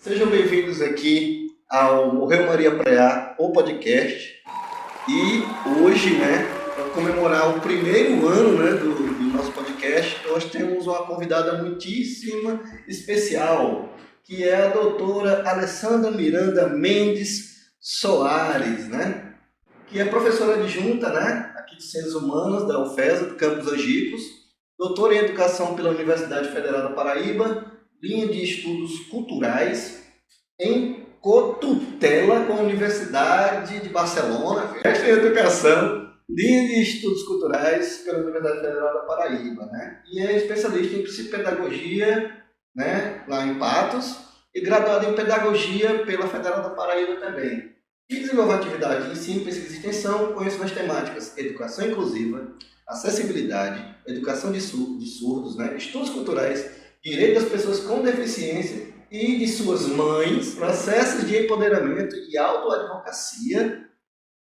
Sejam bem-vindos aqui ao Morreu Maria Preá, o podcast. E hoje, né, para comemorar o primeiro ano né, do, do nosso podcast, nós temos uma convidada muitíssima especial, que é a doutora Alessandra Miranda Mendes Soares, né? Que é professora adjunta, né? Aqui de Ciências Humanas da UFESA, do Campus Angicos, doutora em Educação pela Universidade Federal da Paraíba, linha de estudos culturais em cotutela com a Universidade de Barcelona, mestre em educação, linha de estudos culturais pela Universidade Federal da Paraíba, né? E é especialista em psicopedagogia, né, lá em Patos, e graduado em pedagogia pela Federal da Paraíba também. E desenvolve atividade de ensino, pesquisa e extensão, conhece as temáticas educação inclusiva, acessibilidade, educação de surdos, né, estudos culturais, direito das pessoas com deficiência e de suas mães, processos de empoderamento e autoadvocacia,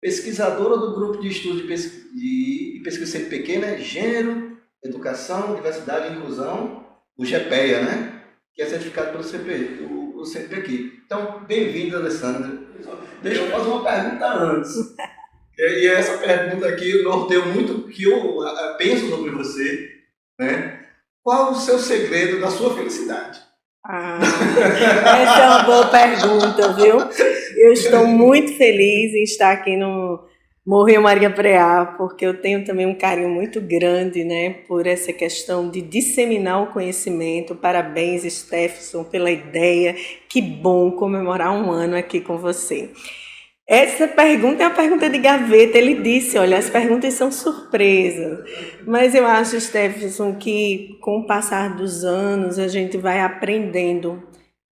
pesquisadora do grupo de estudo de, pesquisa, de pesquisa CNPq? Gênero, Educação, Diversidade e Inclusão, o GPEA, né? Que é certificado pelo CP, o, o CNPq. Então, bem-vinda, Alessandra. Deixa eu fazer uma pergunta antes. E essa pergunta aqui norteio muito o que eu penso sobre você, né? Qual o seu segredo da sua felicidade? Ah, essa é uma boa pergunta, viu? Eu estou muito feliz em estar aqui no Morreu Maria Preá, porque eu tenho também um carinho muito grande, né, por essa questão de disseminar o conhecimento. Parabéns, Stephenson, pela ideia. Que bom comemorar um ano aqui com você. Essa pergunta é uma pergunta de gaveta. Ele disse: olha, as perguntas são surpresas. Mas eu acho, Stephenson, que com o passar dos anos a gente vai aprendendo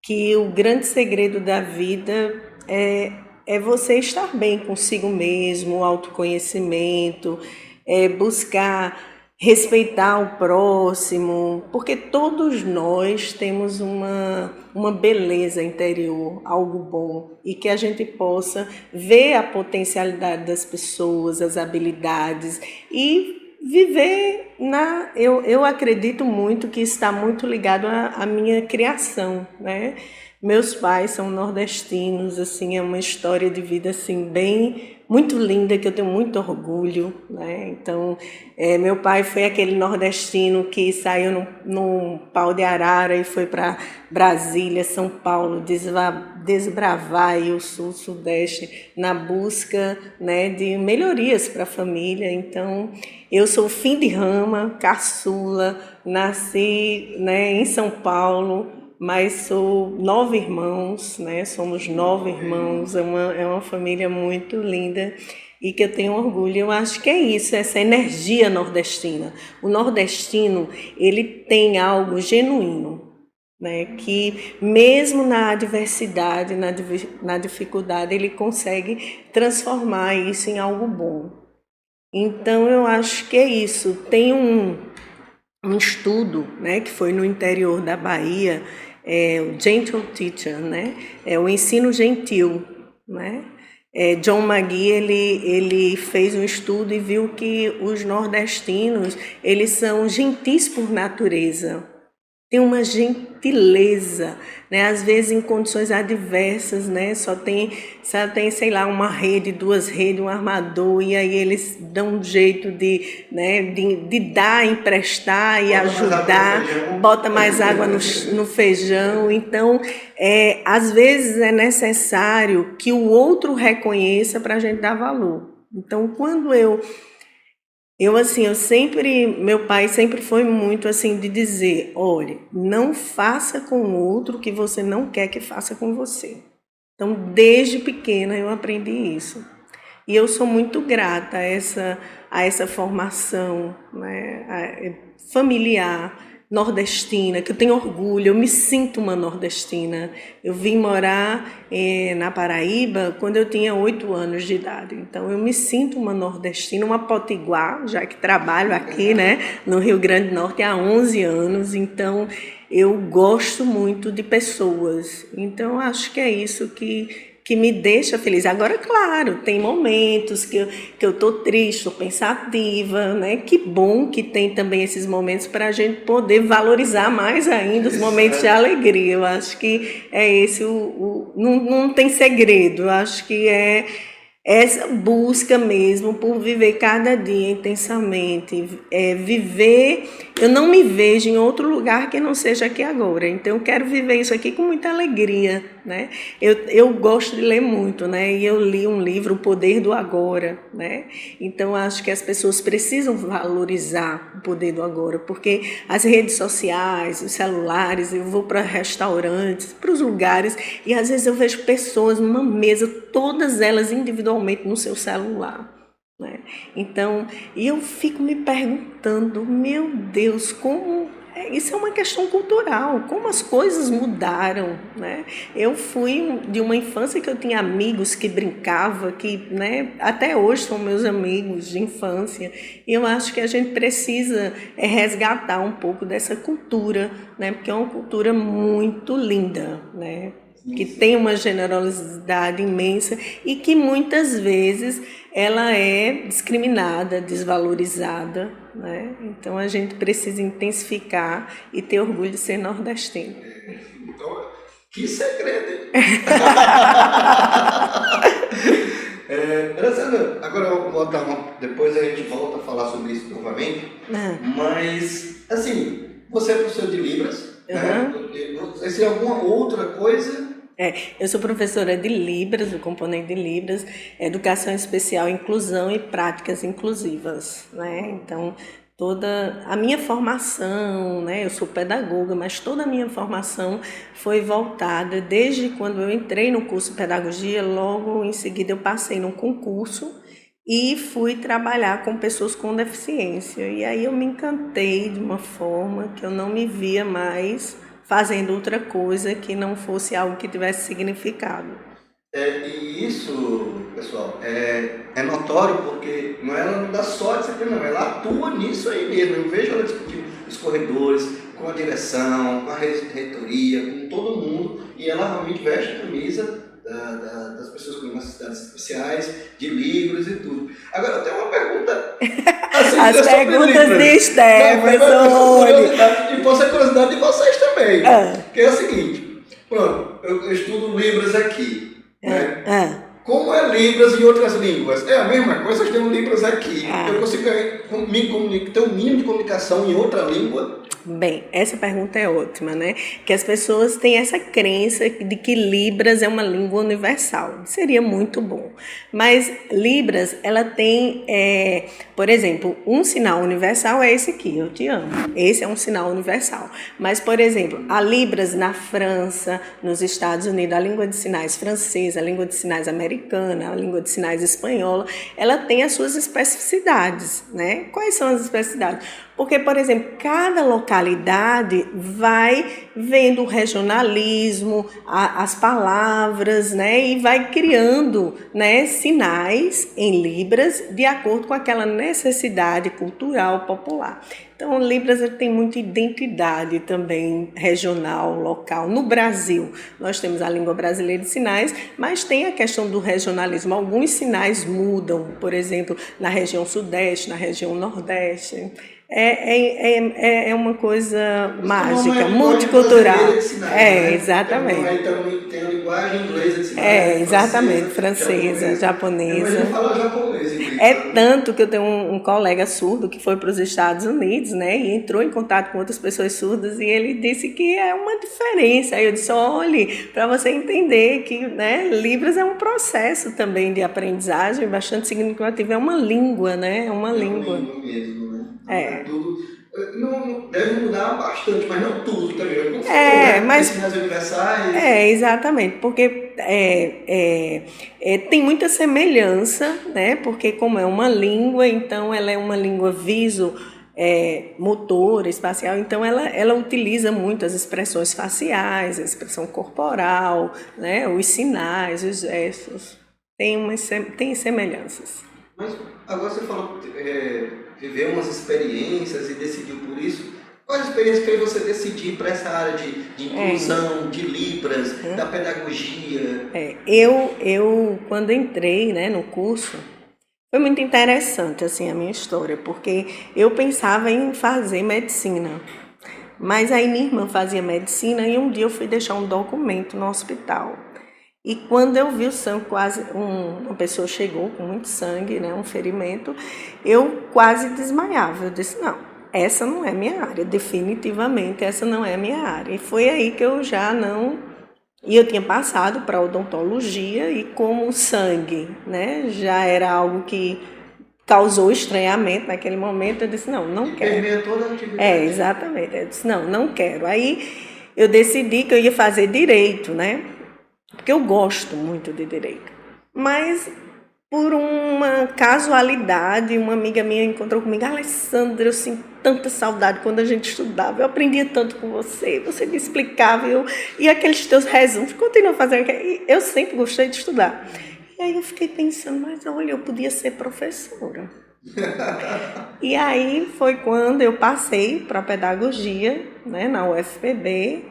que o grande segredo da vida é, é você estar bem consigo mesmo, o autoconhecimento, é buscar respeitar o próximo, porque todos nós temos uma, uma beleza interior, algo bom, e que a gente possa ver a potencialidade das pessoas, as habilidades e viver na. Eu, eu acredito muito que está muito ligado à, minha criação, né? Meus pais são nordestinos, assim, é uma história de vida assim bem muito linda, que eu tenho muito orgulho. Né? Então, é, meu pai foi aquele nordestino que saiu num, num pau de arara e foi para Brasília, São Paulo, desbravar o sul, sudeste, na busca né, de melhorias para a família. Então, eu sou fim de rama, caçula, nasci né, em São Paulo, mas sou nove irmãos, né? Somos nove irmãos, é uma, é uma família muito linda e que eu tenho orgulho. Eu acho que é isso, essa energia nordestina. O nordestino, ele tem algo genuíno, né? Que mesmo na adversidade, na, na dificuldade, ele consegue transformar isso em algo bom. Então eu acho que é isso. Tem um, um estudo, né, que foi no interior da Bahia, é, o Gentle Teacher, né? É o ensino gentil, né? É, John McGee ele, ele fez um estudo e viu que os nordestinos eles são gentis por natureza, tem uma gentileza, né? Às vezes em condições adversas, né? Só tem, só tem, sei lá, uma rede, duas redes, um armador e aí eles dão um jeito de, né? De, de dar, emprestar e bota ajudar, mais bota mais água no, no feijão. Então, é, às vezes é necessário que o outro reconheça para a gente dar valor. Então, quando eu eu assim, eu sempre, meu pai sempre foi muito assim de dizer, olhe, não faça com outro o que você não quer que faça com você. Então, desde pequena eu aprendi isso. E eu sou muito grata a essa a essa formação, né, familiar nordestina, que eu tenho orgulho, eu me sinto uma nordestina. Eu vim morar eh, na Paraíba quando eu tinha oito anos de idade, então eu me sinto uma nordestina, uma potiguar, já que trabalho aqui né, no Rio Grande do Norte há 11 anos, então eu gosto muito de pessoas. Então acho que é isso que que me deixa feliz. Agora, claro, tem momentos que eu, que eu tô triste, tô pensativa, né? Que bom que tem também esses momentos para a gente poder valorizar mais ainda os momentos de alegria. Eu acho que é esse o, o não, não tem segredo. Eu acho que é essa busca mesmo por viver cada dia intensamente, é, viver. Eu não me vejo em outro lugar que não seja aqui agora. Então eu quero viver isso aqui com muita alegria, né? Eu, eu gosto de ler muito, né? E eu li um livro, O Poder do Agora, né? Então acho que as pessoas precisam valorizar o poder do agora, porque as redes sociais, os celulares, eu vou para restaurantes, para os lugares e às vezes eu vejo pessoas numa mesa, todas elas individualmente atualmente no seu celular. Né? Então, eu fico me perguntando, meu Deus, como é, isso é uma questão cultural, como as coisas mudaram, né? Eu fui de uma infância que eu tinha amigos que brincava, que, né, até hoje são meus amigos de infância, e eu acho que a gente precisa é, resgatar um pouco dessa cultura, né? Porque é uma cultura muito linda, né? Que tem uma generosidade imensa e que muitas vezes ela é discriminada, desvalorizada. Né? Então a gente precisa intensificar e ter orgulho de ser nordestino. Então, que segredo, hein? é, agora eu vou botar depois a gente volta a falar sobre isso novamente, ah. mas assim, você é professor de Libras, uhum. né? Tem alguma outra coisa é, eu sou professora de Libras, do componente de Libras, Educação Especial, Inclusão e Práticas Inclusivas. Né? Então, toda a minha formação, né? eu sou pedagoga, mas toda a minha formação foi voltada desde quando eu entrei no curso de pedagogia, logo em seguida eu passei num concurso e fui trabalhar com pessoas com deficiência. E aí eu me encantei de uma forma que eu não me via mais fazendo outra coisa que não fosse algo que tivesse significado. É, e isso, pessoal, é, é notório porque não, ela não dá sorte aqui não, ela atua nisso aí mesmo. Eu vejo ela discutindo os corredores, com a direção, com a reitoria, com todo mundo, e ela realmente veste a camisa da, da, das pessoas com necessidades especiais, de livros e tudo. Agora, eu tenho uma pergunta. Assim, As perguntas de Stefan, E posso a curiosidade de vocês também. Ah. Que é o seguinte: pronto, eu, estudo Libras aqui. Né? Ah. Como é Libras em outras línguas? É a mesma coisa, eu tenho Libras aqui. Ah. Eu consigo me comunicar, ter um mínimo de comunicação em outra língua Bem, essa pergunta é ótima, né? Que as pessoas têm essa crença de que Libras é uma língua universal. Seria muito bom. Mas Libras, ela tem, é, por exemplo, um sinal universal é esse aqui, eu te amo. Esse é um sinal universal. Mas, por exemplo, a Libras na França, nos Estados Unidos, a língua de sinais francesa, a língua de sinais americana, a língua de sinais espanhola, ela tem as suas especificidades, né? Quais são as especificidades? Porque, por exemplo, cada localidade vai vendo o regionalismo, a, as palavras, né, e vai criando né, sinais em Libras de acordo com aquela necessidade cultural popular. Então, Libras tem muita identidade também regional, local. No Brasil, nós temos a língua brasileira de sinais, mas tem a questão do regionalismo. Alguns sinais mudam, por exemplo, na região sudeste, na região nordeste. É, é, é, é uma coisa mágica, é multicultural. é, né? exatamente. Então, tem a linguagem inglesa de sinais. É, exatamente, francesa, japonesa. japonesa. Fala japonês, é tanto que eu tenho um, um, colega surdo que foi para os Estados Unidos, né, e entrou em contato com outras pessoas surdas e ele disse que é uma diferença. Aí eu disse, olhe, para você entender que, né, Libras é um processo também de aprendizagem bastante significativo, é uma língua, né, é uma é língua. Uma língua mesmo, né? É. Tudo, não, deve mudar bastante, mas não tudo também. Não é, né? mas. universais. É, exatamente, porque é, é, é, tem muita semelhança, né? Porque como é uma língua, então ela é uma língua viso. É, motor, espacial, então ela, ela utiliza muito as expressões faciais, a expressão corporal, né, os sinais, os gestos, tem, umas, tem semelhanças. Mas agora você falou é, viveu umas experiências e decidiu por isso. Qual a experiência que fez você decidir para essa área de, de inclusão, é. de Libras, é. da pedagogia? É. Eu, eu, quando entrei né, no curso, foi muito interessante assim, a minha história, porque eu pensava em fazer medicina. Mas aí minha irmã fazia medicina e um dia eu fui deixar um documento no hospital. E quando eu vi o sangue, quase um, uma pessoa chegou com muito sangue, né, um ferimento, eu quase desmaiava. Eu disse: não, essa não é minha área, definitivamente essa não é minha área. E foi aí que eu já não. E eu tinha passado para odontologia e como o sangue, né, já era algo que causou estranhamento naquele momento, eu disse: não, não quero. toda a atividade. É, exatamente. Eu disse: não, não quero. Aí eu decidi que eu ia fazer direito, né? Porque eu gosto muito de direito. Mas por uma casualidade, uma amiga minha encontrou comigo, Alessandra, eu sinto tanta saudade quando a gente estudava, eu aprendia tanto com você, você me explicava, eu, e aqueles teus resumos, continua fazendo, eu sempre gostei de estudar. E aí eu fiquei pensando, mas olha, eu podia ser professora. e aí foi quando eu passei para pedagogia, né, na UFPB,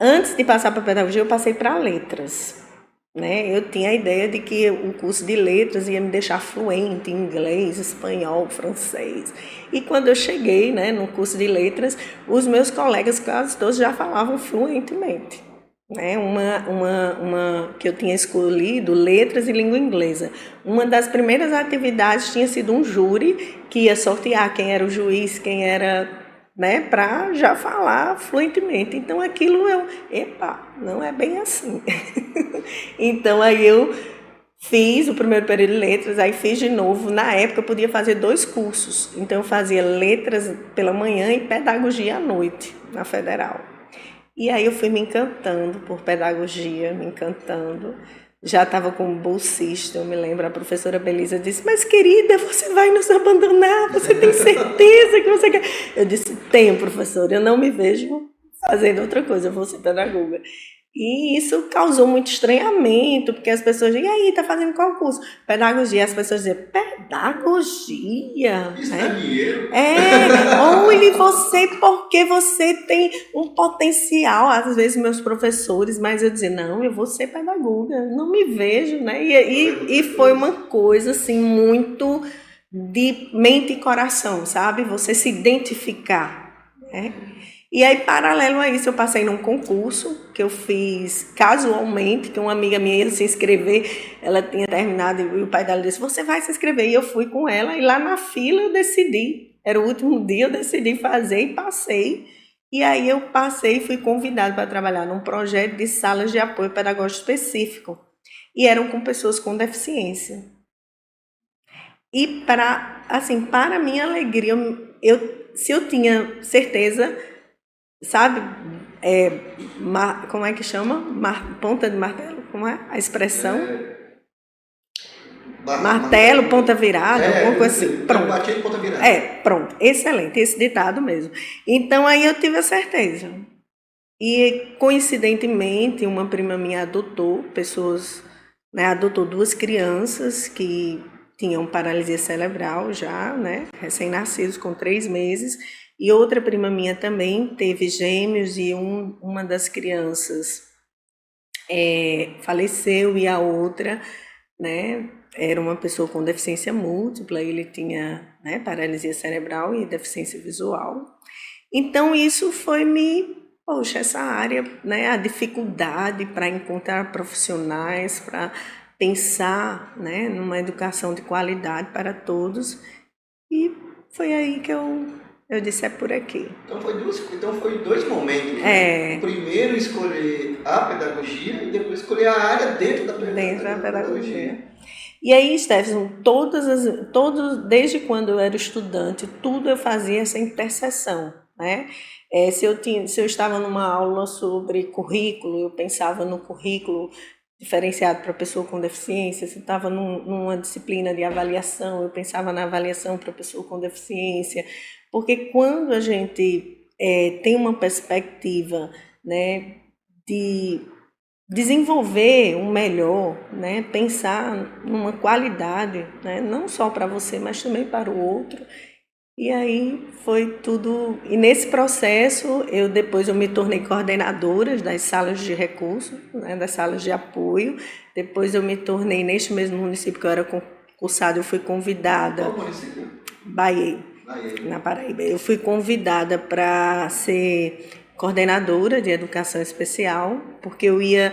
Antes de passar para pedagogia, eu passei para letras. Né? Eu tinha a ideia de que o curso de letras ia me deixar fluente em inglês, espanhol, francês. E quando eu cheguei né, no curso de letras, os meus colegas quase todos já falavam fluentemente. Né? Uma, uma, uma que eu tinha escolhido, letras e língua inglesa. Uma das primeiras atividades tinha sido um júri que ia sortear quem era o juiz, quem era né, para já falar fluentemente. Então aquilo eu, epa, não é bem assim. então aí eu fiz o primeiro período de letras, aí fiz de novo. Na época eu podia fazer dois cursos. Então eu fazia letras pela manhã e pedagogia à noite na federal. E aí eu fui me encantando por pedagogia, me encantando já estava como bolsista, eu me lembro, a professora Belisa disse, mas querida, você vai nos abandonar, você tem certeza que você quer? Eu disse, tenho, professora, eu não me vejo fazendo outra coisa, eu vou ser pedagoga. E isso causou muito estranhamento, porque as pessoas diziam, e aí, tá fazendo qual curso? Pedagogia. As pessoas diziam, pedagogia? Isso né? É, olhe você, porque você tem um potencial. Às vezes, meus professores, mas eu dizia, não, eu vou ser pedagoga, não me vejo, né? E, e, e foi uma coisa, assim, muito de mente e coração, sabe? Você se identificar, né? E aí, paralelo a isso, eu passei num concurso que eu fiz casualmente, que uma amiga minha ia se inscrever, ela tinha terminado e o pai dela disse: Você vai se inscrever? E eu fui com ela, e lá na fila eu decidi. Era o último dia, eu decidi fazer e passei. E aí eu passei e fui convidada para trabalhar num projeto de salas de apoio pedagógico específico. E eram com pessoas com deficiência. E para, assim, para minha alegria, eu, se eu tinha certeza sabe? É, como é que chama? Mar, ponta de martelo, como é a expressão? É, martelo, ponta virada, é, alguma coisa assim. Pronto. Batido, ponta virada. É, pronto. Excelente, esse ditado mesmo. Então aí eu tive a certeza. E coincidentemente, uma prima minha adotou pessoas, né, adotou duas crianças que tinham paralisia cerebral já, né, recém-nascidos com três meses, e outra prima minha também teve gêmeos e um, uma das crianças é, faleceu e a outra, né, era uma pessoa com deficiência múltipla, ele tinha né, paralisia cerebral e deficiência visual. Então isso foi me, poxa, essa área, né, a dificuldade para encontrar profissionais, para pensar, né, numa educação de qualidade para todos. E foi aí que eu eu disse, é por aqui. Então foi, duas, então foi dois momentos. Né? É. Primeiro escolher a pedagogia e depois escolher a área dentro da pedagogia. Dentro da pedagogia. E aí, Stefan, todas as, todos, desde quando eu era estudante, tudo eu fazia essa interseção, né? É, se, eu tinha, se eu estava numa aula sobre currículo, eu pensava no currículo diferenciado para pessoa com deficiência, se estava num, numa disciplina de avaliação, eu pensava na avaliação para pessoa com deficiência, porque quando a gente é, tem uma perspectiva né, de desenvolver um melhor, né, pensar numa qualidade, né, não só para você, mas também para o outro, E aí foi tudo. E nesse processo, eu depois eu me tornei coordenadora das salas de recursos, né, das salas de apoio. Depois eu me tornei, neste mesmo município que eu era concursada, eu fui convidada. Qual município? Bahia, na Paraíba. Eu fui convidada para ser coordenadora de educação especial, porque eu ia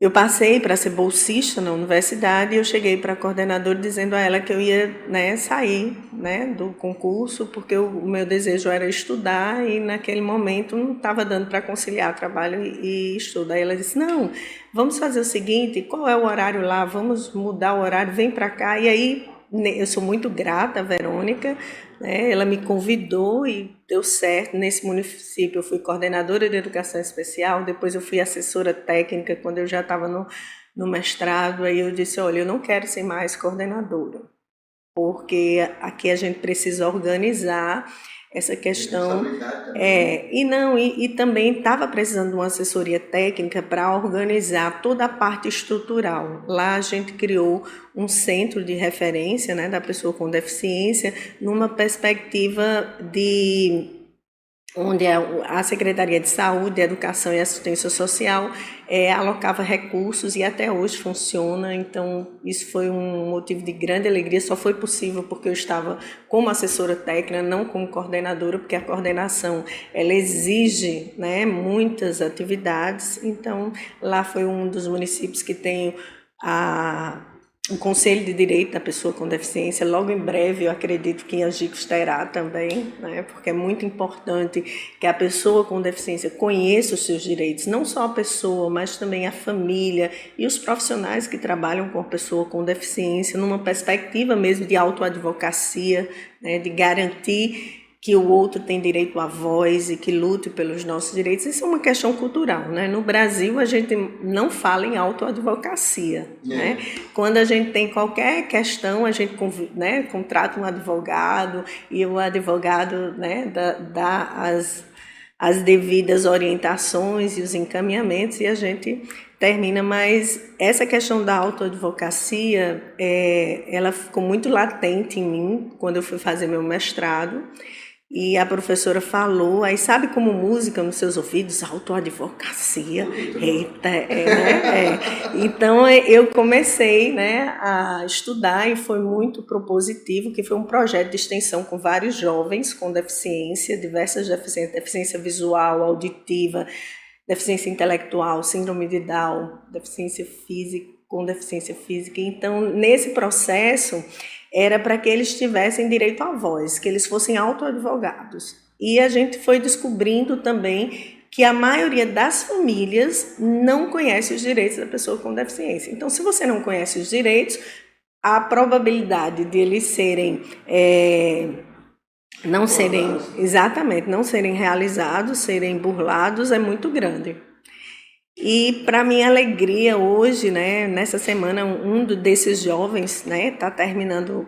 eu passei para ser bolsista na universidade e eu cheguei para a coordenadora dizendo a ela que eu ia né, sair né, do concurso, porque o, meu desejo era estudar e naquele momento não estava dando para conciliar trabalho e, e estudo. Aí ela disse: Não, vamos fazer o seguinte: qual é o horário lá? Vamos mudar o horário, vem para cá. E aí eu sou muito grata, Verônica, né? ela me convidou e deu certo. Nesse município eu fui coordenadora de educação especial, depois eu fui assessora técnica quando eu já estava no, no mestrado. Aí eu disse, olha, eu não quero ser mais coordenadora, porque aqui a gente precisa organizar essa questão. É, e não, e, e também estava precisando de uma assessoria técnica para organizar toda a parte estrutural. Lá a gente criou um centro de referência né, da pessoa com deficiência numa perspectiva de onde a Secretaria de Saúde, Educação e Assistência Social é, alocava recursos e até hoje funciona. Então, isso foi um motivo de grande alegria. Só foi possível porque eu estava como assessora técnica, não como coordenadora, porque a coordenação ela exige né, muitas atividades. Então, lá foi um dos municípios que tem a o Conselho de Direito da Pessoa com Deficiência. Logo em breve, eu acredito que em Angicos terá também, né? porque é muito importante que a pessoa com deficiência conheça os seus direitos, não só a pessoa, mas também a família e os profissionais que trabalham com a pessoa com deficiência, numa perspectiva mesmo de autoadvocacia, né? de garantir que o outro tem direito à voz e que lute pelos nossos direitos, isso é uma questão cultural, né? No Brasil a gente não fala em autoadvocacia, é. né? Quando a gente tem qualquer questão, a gente né, contrata um advogado e o advogado né, dá, dá as, as devidas orientações e os encaminhamentos e a gente termina, mas essa questão da autoadvocacia, é, ela ficou muito latente em mim quando eu fui fazer meu mestrado, e a professora falou, aí sabe como música nos seus ouvidos, autoadvocacia, eita, é, né? é. Então eu comecei né, a estudar e foi muito propositivo, que foi um projeto de extensão com vários jovens com deficiência, diversas deficiências, deficiência visual, auditiva, deficiência intelectual, síndrome de Down, deficiência física, com deficiência física. Então, nesse processo, era para que eles tivessem direito à voz, que eles fossem autoadvogados. E a gente foi descobrindo também que a maioria das famílias não conhece os direitos da pessoa com deficiência. Então, se você não conhece os direitos, a probabilidade de eles serem é, não serem exatamente não serem realizados, serem burlados é muito grande. E para minha alegria hoje, né, nessa semana, um desses jovens, né, está terminando.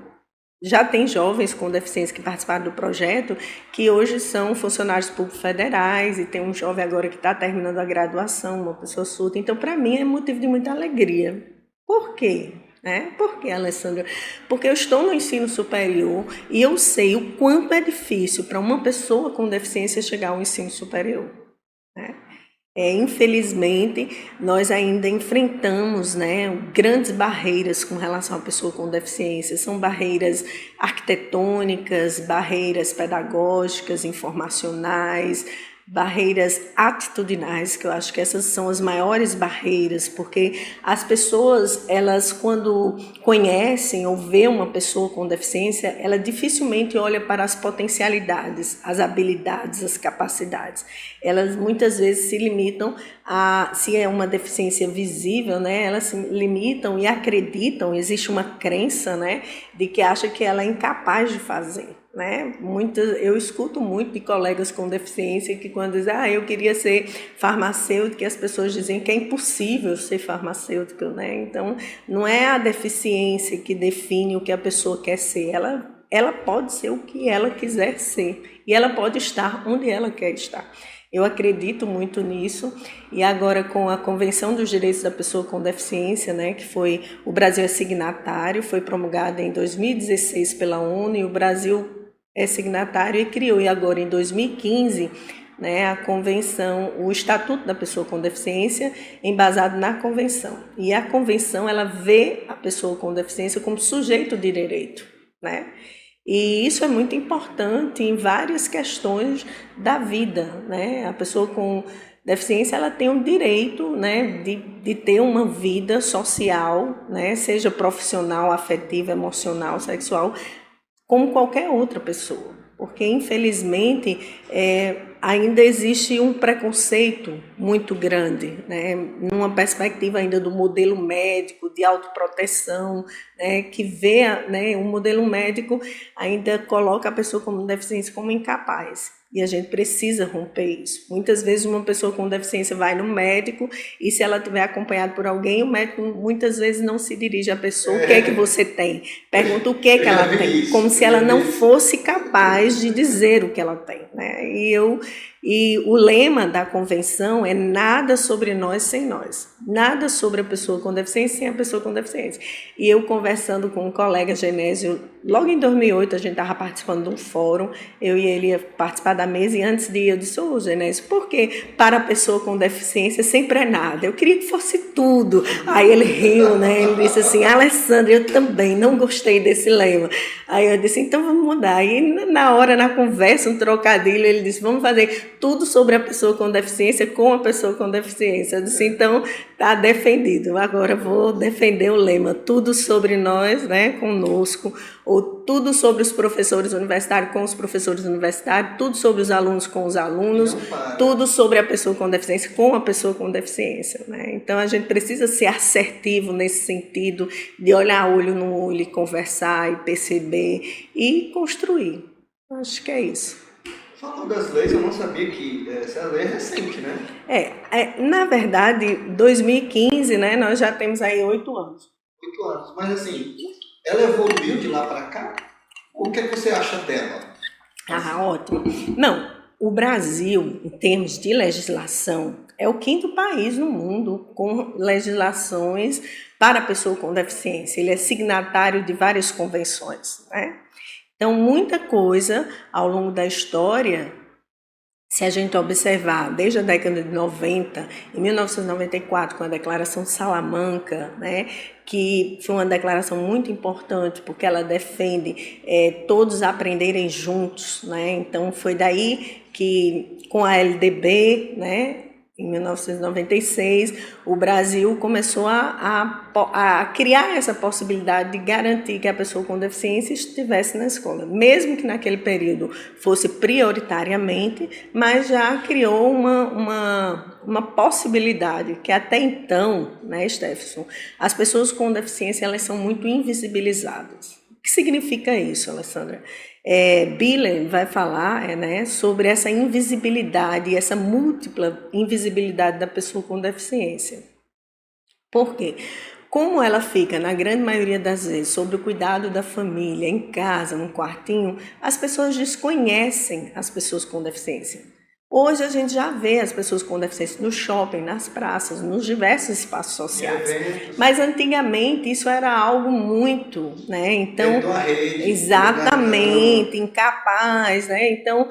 Já tem jovens com deficiência que participaram do projeto, que hoje são funcionários públicos federais, e tem um jovem agora que está terminando a graduação, uma pessoa surda. Então, para mim, é motivo de muita alegria. Por quê? Né? Por que, Alessandra? Porque eu estou no ensino superior e eu sei o quanto é difícil para uma pessoa com deficiência chegar ao ensino superior. Né? É, infelizmente, nós ainda enfrentamos né, grandes barreiras com relação à pessoa com deficiência. São barreiras arquitetônicas, barreiras pedagógicas, informacionais, barreiras atitudinais, que eu acho que essas são as maiores barreiras, porque as pessoas, elas quando conhecem ou vê uma pessoa com deficiência, ela dificilmente olha para as potencialidades, as habilidades, as capacidades. Elas muitas vezes se limitam a, se é uma deficiência visível, né, elas se limitam e acreditam, existe uma crença, né, de que acha que ela é incapaz de fazer né? Muitas, eu escuto muito de colegas com deficiência que quando dizem, ah, eu queria ser farmacêutico, as pessoas dizem que é impossível ser farmacêutico, né? Então, não é a deficiência que define o que a pessoa quer ser, ela, ela pode ser o que ela quiser ser e ela pode estar onde ela quer estar. Eu acredito muito nisso e agora com a Convenção dos Direitos da Pessoa com Deficiência, né, que foi o Brasil é signatário, foi promulgada em 2016 pela ONU e o Brasil é signatário e criou, e agora em 2015, né, a convenção, o Estatuto da Pessoa com Deficiência, embasado na convenção. E a convenção, ela vê a pessoa com deficiência como sujeito de direito, né? E isso é muito importante em várias questões da vida, né? A pessoa com deficiência ela tem o direito né, de, de ter uma vida social, né, seja profissional, afetiva, emocional, sexual, como qualquer outra pessoa. Porque, infelizmente, é, ainda existe um preconceito muito grande, né, numa perspectiva ainda do modelo médico, de autoproteção, né, que vê né, o modelo médico ainda coloca a pessoa com deficiência como incapaz. E a gente precisa romper isso. Muitas vezes uma pessoa com deficiência vai no médico e se ela tiver acompanhado por alguém, o médico muitas vezes não se dirige à pessoa, o que é que você tem? Pergunta o que é que ela tem, como se ela não fosse capaz de dizer o que ela tem, né? E eu e o lema da convenção é nada sobre nós sem nós. Nada sobre a pessoa com deficiência sem a pessoa com deficiência. E eu conversando com um colega Genésio, logo em 2008 a gente estava participando de um fórum, eu e ele ia participar da mesa e antes de ir eu disse, ô oh, Genésio, por que para a pessoa com deficiência sempre é nada? Eu queria que fosse tudo. Aí ele riu, né? Ele disse assim, Alessandra, eu também não gostei desse lema. Aí eu disse, então vamos mudar. E na hora, na conversa, um trocadilho, ele disse, vamos fazer tudo sobre a pessoa com deficiência com a pessoa com deficiência. Eu disse, então está defendido. Agora vou defender o lema tudo sobre nós, né, conosco, ou tudo sobre os professores universitários com os professores universitários, tudo sobre os alunos com os alunos, tudo sobre a pessoa com deficiência com a pessoa com deficiência. Né? Então a gente precisa ser assertivo nesse sentido de olhar olho no olho, e conversar e perceber e construir. Acho que é isso. Falando das leis, eu não sabia que essa lei é recente, né? É, é na verdade, 2015, né, nós já temos aí oito anos. Oito anos, mas assim, ela evoluiu de lá para cá? O que, é que você acha dela? Ah, ótimo. Não, o Brasil, em termos de legislação, é o quinto país no mundo com legislações para a pessoa com deficiência. Ele é signatário de várias convenções, né? Então, muita coisa ao longo da história, se a gente observar desde a década de 90, em 1994, com a Declaração de Salamanca, né, que foi uma declaração muito importante, porque ela defende é, todos aprenderem juntos. Né? Então, foi daí que, com a LDB, né, em 1996, o Brasil começou a, a, a, criar essa possibilidade de garantir que a pessoa com deficiência estivesse na escola, mesmo que naquele período fosse prioritariamente, mas já criou uma, uma, uma possibilidade que até então, né, Stephenson, as pessoas com deficiência elas são muito invisibilizadas. Que significa isso, Alessandra? É, Biller vai falar é, né, sobre essa invisibilidade, essa múltipla invisibilidade da pessoa com deficiência. Por quê? Como ela fica, na grande maioria das vezes, sobre o cuidado da família, em casa, num quartinho, as pessoas desconhecem as pessoas com deficiência. Hoje a gente já vê as pessoas com deficiência no shopping, nas praças, nos diversos espaços sociais. Mas antigamente isso era algo muito, né? Então, rede, exatamente, incapaz, né? Então,